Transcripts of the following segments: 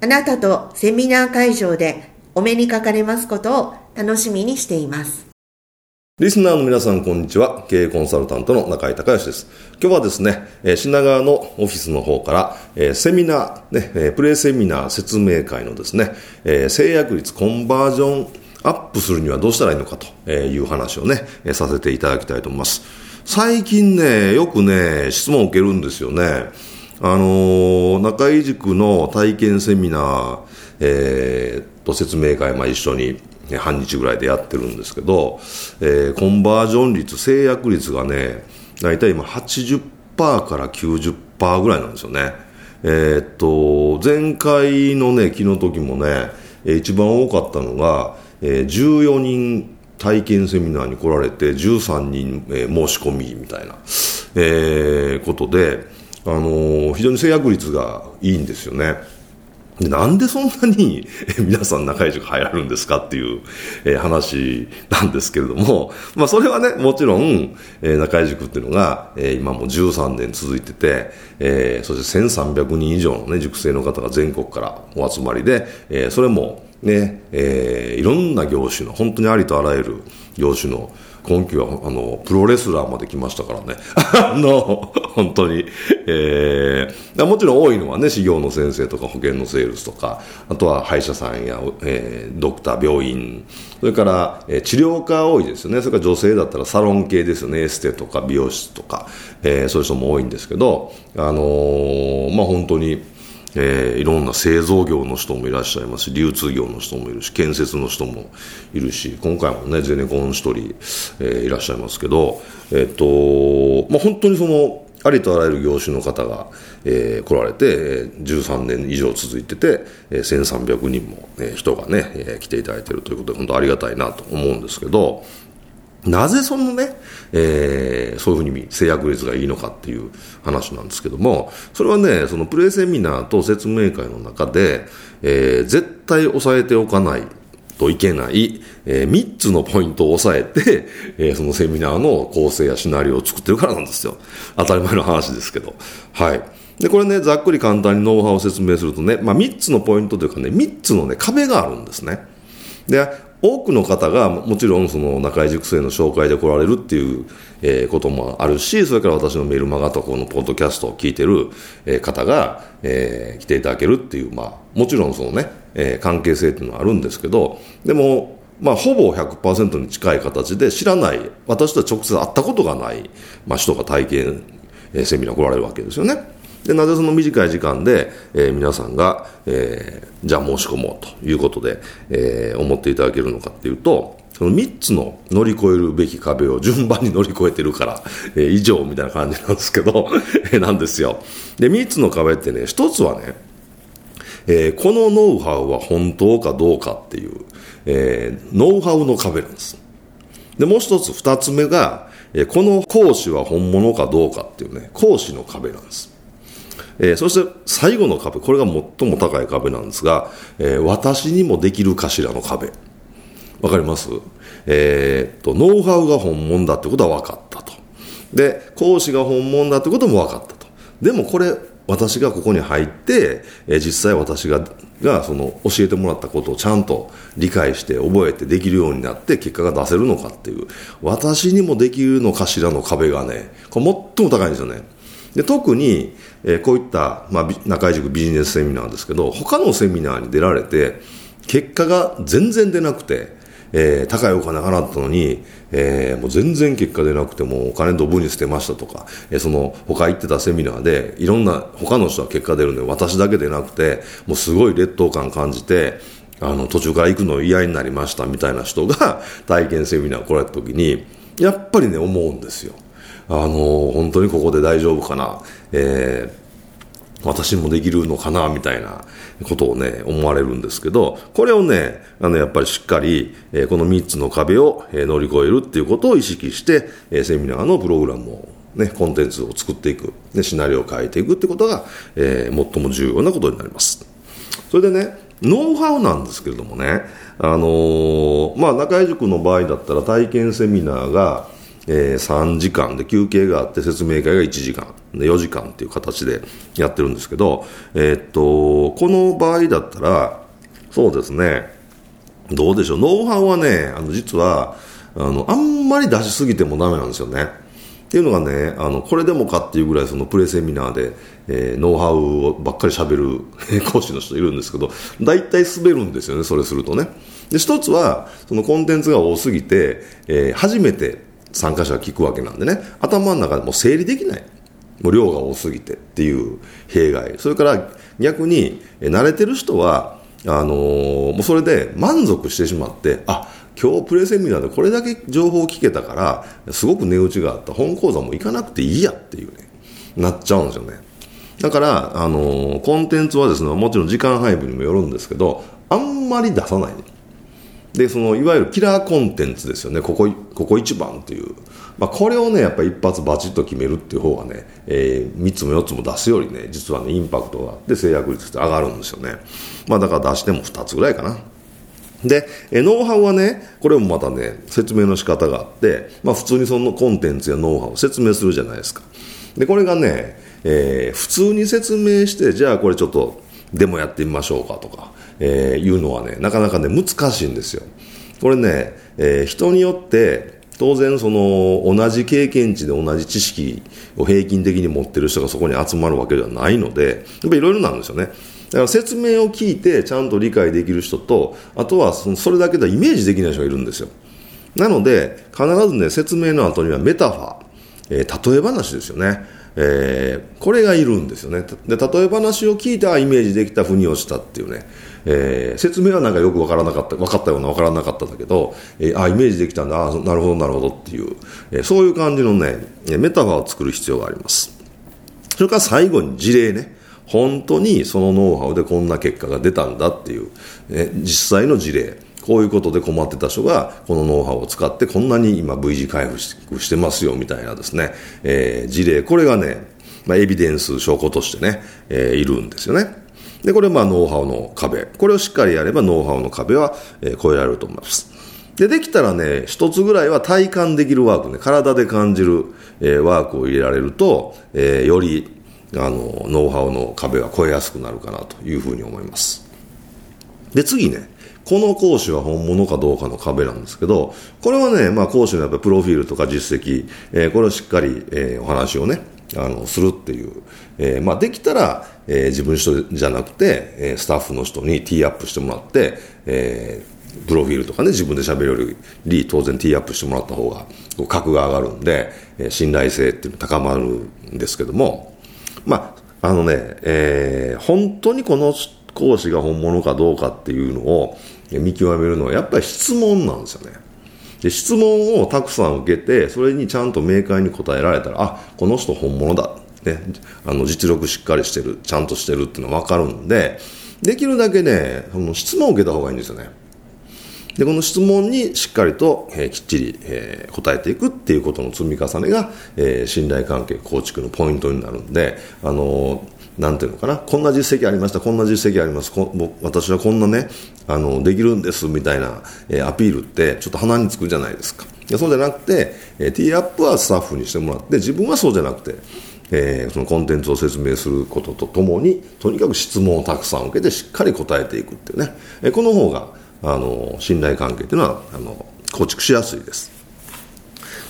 あなたとセミナー会場でお目にかかれますことを楽しみにしています。リスナーの皆さん、こんにちは。経営コンサルタントの中井隆義です。今日はですね、品川のオフィスの方から、セミナー、ね、プレイセミナー説明会のですね、制約率コンバージョンアップするにはどうしたらいいのかという話をね、させていただきたいと思います。最近ね、よくね、質問を受けるんですよね。あの中井塾の体験セミナー、えー、と説明会、まあ、一緒に半日ぐらいでやってるんですけど、えー、コンバージョン率、制約率がね、大体今80%から90%ぐらいなんですよね。えー、っと、前回のね、昨日時もね、一番多かったのが、えー、14人体験セミナーに来られて13人、えー、申し込みみたいな、えー、ことで、あの、非常に制約率がいいんですよね。なんでそんなに皆さん中井塾入られるんですかっていう、え、話なんですけれども、まあそれはね、もちろん、え、中井塾っていうのが、え、今も13年続いてて、え、そして1300人以上のね、塾生の方が全国からお集まりで、え、それもね、え、いろんな業種の、本当にありとあらゆる業種の、今季は、あの、プロレスラーまで来ましたからね。あの、本当に。えー、もちろん多いのはね、修行の先生とか保険のセールスとか、あとは歯医者さんや、えー、ドクター、病院、それから、えー、治療家多いですよね。それから女性だったらサロン系ですよね。エステとか美容室とか、えー、そういう人も多いんですけど、あのー、まあ本当に、えー、いろんな製造業の人もいらっしゃいますし流通業の人もいるし建設の人もいるし今回もねゼネコン1人、えー、いらっしゃいますけど、えっ、とまあ、本当にそのありとあらゆる業種の方が、えー、来られて13年以上続いてて、えー、1300人も、えー、人がね、えー、来ていただいているということで本当ありがたいなと思うんですけどなぜそのね、えー、そういうふうに制約率がいいのかっていう話なんですけども、それはね、そのプレイセミナーと説明会の中で、えー、絶対押さえておかないといけない、えー、3つのポイントを押さえて、えー、そのセミナーの構成やシナリオを作ってるからなんですよ。当たり前の話ですけど。はい。で、これね、ざっくり簡単にノウハウを説明するとね、まあ3つのポイントというかね、3つのね、壁があるんですね。で、多くの方がもちろんその中井塾生の紹介で来られるっていう、こともあるし、それから私のメールマガとこのポッドキャストを聞いてる、方が、来ていただけるっていう、まあ、もちろんそのね、関係性っていうのはあるんですけど、でも、まあ、ほぼ100%に近い形で知らない、私とは直接会ったことがない、まあ、人が体験、セミナー来られるわけですよね。でなぜその短い時間で、えー、皆さんが、えー、じゃあ申し込もうということで、えー、思っていただけるのかっていうと、その3つの乗り越えるべき壁を順番に乗り越えてるから、えー、以上みたいな感じなんですけど、えなんですよ。で、3つの壁ってね、1つはね、えー、このノウハウは本当かどうかっていう、えー、ノウハウの壁なんです。で、もう一つ、二つ目が、えー、この講師は本物かどうかっていうね、講師の壁なんです。えー、そして最後の壁、これが最も高い壁なんですが、えー、私にもできるかしらの壁。わかります？えー、っと、ノウハウが本物だってことは分かったと。で、講師が本物だってことも分かったと。でもこれ、私がここに入って、え、実際私が、が、その、教えてもらったことをちゃんと理解して覚えてできるようになって結果が出せるのかっていう、私にもできるのかしらの壁がね、これ最も高いんですよね。で特に、えー、こういった、まあ、中井塾ビジネスセミナーですけど他のセミナーに出られて結果が全然出なくて、えー、高いお金払ったのに、えー、もう全然結果出なくてもお金ドブに捨てましたとか、えー、その他行ってたセミナーでいろんな他の人は結果出るんで私だけ出なくてもうすごい劣等感感じてあの途中から行くの嫌になりましたみたいな人が体験セミナー来られた時にやっぱりね思うんですよ。あの本当にここで大丈夫かな、えー、私もできるのかなみたいなことをね、思われるんですけど、これをね、あの、やっぱりしっかり、えー、この3つの壁を、えー、乗り越えるっていうことを意識して、えー、セミナーのプログラムをね、コンテンツを作っていく、ね、シナリオを変えていくってことが、えー、最も重要なことになります。それでね、ノウハウなんですけれどもね、あの、まあ、中井塾の場合だったら体験セミナーが、えー、3時間。で休憩があって説明会が1時間。で4時間っていう形でやってるんですけど、えー、っとこの場合だったらそうですね。どうでしょう。ノウハウはねあの実はあのあんまり出しすぎてもダメなんですよね。っていうのがねあのこれでもかっていうぐらいそのプレセミナーで、えー、ノウハウをばっかりしゃべる 講師の人いるんですけど大体滑るんですよねそれするとね。で一つはそのコンテンツが多すぎて、えー、初めて参加者が聞くわけなんでね。頭の中でも整理できない。もう量が多すぎてっていう弊害。それから逆に慣れてる人はあのー、もうそれで満足してしまってあ今日プレセミナーでこれだけ情報を聞けたからすごく値打ちがあった。本講座も行かなくていいやっていうね。なっちゃうんですよね。だから、あのー、コンテンツはですねもちろん時間配分にもよるんですけどあんまり出さない。でそのいわゆるキラーコンテンツですよね。ここここ一番という、まあ、これをねやっぱり一発バチッと決めるっていう方がね、えー、3つも4つも出すよりね実はねインパクトがあって制約率って上がるんですよね、まあ、だから出しても2つぐらいかな。で、ノウハウはね、これもまたね、説明の仕方があって、まあ普通にそのコンテンツやノウハウを説明するじゃないですか。で、これがね、えー、普通に説明して、じゃあこれちょっとデモやってみましょうかとか、えー、いうのはね、なかなかね、難しいんですよ。これね、えー、人によって、当然その同じ経験値で同じ知識を平均的に持ってる人がそこに集まるわけではないので、やっぱいろいろなんですよね。だから説明を聞いてちゃんと理解できる人と、あとはそのそれだけではイメージできない人がいるんですよ。なので、必ずね、説明の後にはメタファー、えー、例え話ですよね。えー、これがいるんですよね。で、例え話を聞いて、あ、イメージできた、腑に落ちたっていうね。えー、説明はなんかよくわからなかった、分かったような分からなかったんだけど、えー、あ、イメージできたんだ、あ、なるほど、なるほどっていう、え、そういう感じのね、メタファーを作る必要があります。それから最後に事例ね。本当にそのノウハウでこんな結果が出たんだっていう、え実際の事例。こういうことで困ってた人が、このノウハウを使ってこんなに今 V 字回復してますよみたいなですね、えー、事例。これがね、まあ、エビデンス証拠としてね、えー、いるんですよね。で、これまあノウハウの壁。これをしっかりやればノウハウの壁は、えー、超えられると思います。で、できたらね、一つぐらいは体感できるワークね、体で感じる、えー、ワークを入れられると、えー、より、あの、ノウハウの壁は超えやすくなるかなというふうに思います。で、次ね、この講師は本物かどうかの壁なんですけど、これはね、まあ、講師のやっぱプロフィールとか実績、えー、これをしっかり、えー、お話をね、あの、するっていう。えー、まあ、できたら、えー、自分人じゃなくて、えー、スタッフの人にティーアップしてもらって、えー、プロフィールとかね、自分で喋るより、当然ティーアップしてもらった方が、格が上がるんで、えー、信頼性っていうの高まるんですけども、まあ、あのね、えー、本当にこの講師が本物かどうかっていうのを見極めるのは、やっぱり質問なんですよね。で質問をたくさん受けてそれにちゃんと明快に答えられたらあこの人本物だ、ね、あの実力しっかりしてるちゃんとしてるっていうのは分かるんでできるだけねその質問を受けた方がいいんですよねでこの質問にしっかりと、えー、きっちり、えー、答えていくっていうことの積み重ねが、えー、信頼関係構築のポイントになるんであのーなんていうのかな、こんな実績ありました、こんな実績あります、私はこんなね、あの、できるんですみたいな、えー、アピールって、ちょっと鼻につくじゃないですか。いやそうじゃなくて、えー、ティーアップはスタッフにしてもらって、自分はそうじゃなくて、えー、そのコンテンツを説明することとともに、とにかく質問をたくさん受けて、しっかり答えていくっていうね、えー、この方が、あの、信頼関係っていうのは、あの、構築しやすいです。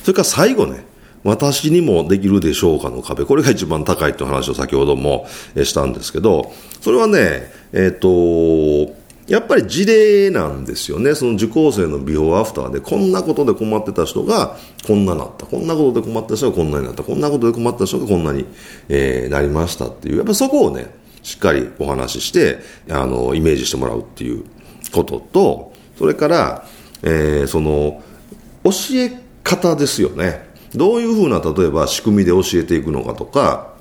それから最後ね、私にもできるでしょうかの壁、これが一番高いという話を先ほどもしたんですけど、それはね、えっ、ー、と、やっぱり事例なんですよね。その受講生のビフォーアフターで、こんなことで困ってた人がこんななった。こんなことで困った人がこんなになった。こんなことで困った人がこんなに、えー、なりましたっていう。やっぱそこをね、しっかりお話しして、あの、イメージしてもらうっていうことと、それから、えー、その、教え方ですよね。どういうふうな、例えば仕組みで教えていくのかとか、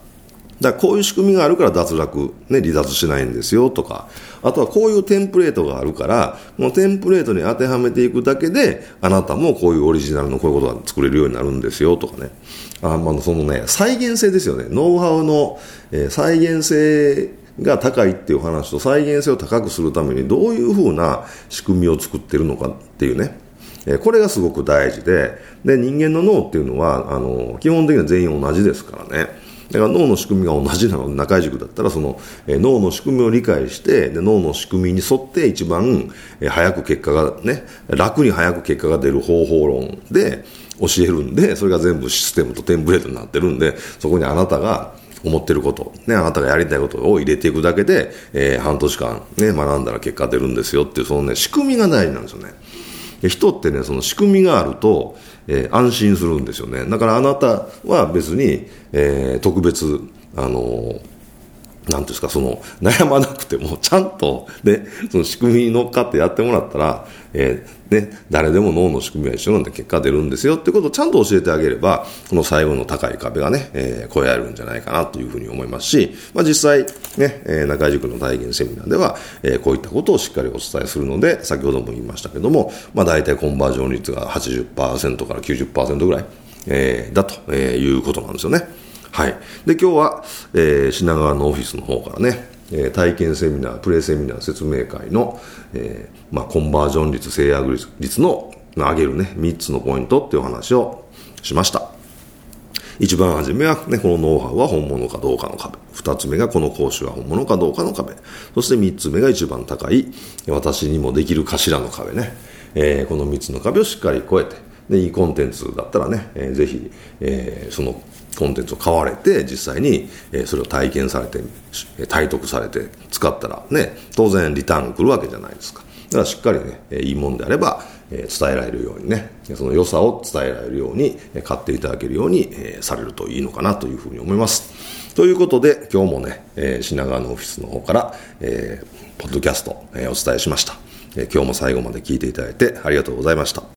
だこういう仕組みがあるから脱落、ね、離脱しないんですよとか、あとはこういうテンプレートがあるから、このテンプレートに当てはめていくだけで、あなたもこういうオリジナルのこういうことが作れるようになるんですよとかね。あまあ、そのね、再現性ですよね。ノウハウの、えー、再現性が高いっていう話と再現性を高くするためにどういうふうな仕組みを作ってるのかっていうね。えこれがすごく大事で、で、人間の脳っていうのは、あの、基本的には全員同じですからね。だから脳の仕組みが同じなので、中井塾だったら、その、え脳の仕組みを理解して、で、脳の仕組みに沿って一番、え早く結果がね、楽に早く結果が出る方法論で教えるんで、それが全部システムとテンプレートになってるんで、そこにあなたが、思ってること、ね、あなたがやりたいことを入れていくだけで、えー、半年間、ね、学んだら結果出るんですよっていう、そのね、仕組みが大事なんですよね。人ってね、その仕組みがあると、えー、安心するんですよね。だからあなたは別に、えー、特別、あのーなんですか、その、悩まなくても、ちゃんと、ね、その仕組みに乗っかってやってもらったら、えー、ね、誰でも脳の仕組みは一緒なんで結果出るんですよってことをちゃんと教えてあげれば、この最後の高い壁がね、えー、超えられるんじゃないかなというふうに思いますし、まあ実際、ね、えー、中井塾の体験セミナーでは、えー、こういったことをしっかりお伝えするので、先ほども言いましたけども、まあ大体コンバージョン率が80%から90%ぐらい、えー、だということなんですよね。はい。で、今日は、えー、品川のオフィスの方からね、えー、体験セミナー、プレイセミナー説明会の、えー、まあ、コンバージョン率、制約率の上げるね、3つのポイントっていう話をしました。一番初めはね、このノウハウは本物かどうかの壁。二つ目がこの講師は本物かどうかの壁。そして三つ目が一番高い、私にもできるかしらの壁ね。えー、この三つの壁をしっかり越えて、で、いいコンテンツだったらね、えー、ぜひ、えー、そのコンテンツを買われて、実際に、えそれを体験されて、体得されて、使ったらね、当然リターンが来るわけじゃないですか。だからしっかりね、いいもんであれば、え伝えられるようにね、その良さを伝えられるように、買っていただけるように、えされるといいのかなというふうに思います。ということで、今日もね、え品川のオフィスの方から、えー、ポッドキャスト、えお伝えしました。え今日も最後まで聞いていただいてありがとうございました。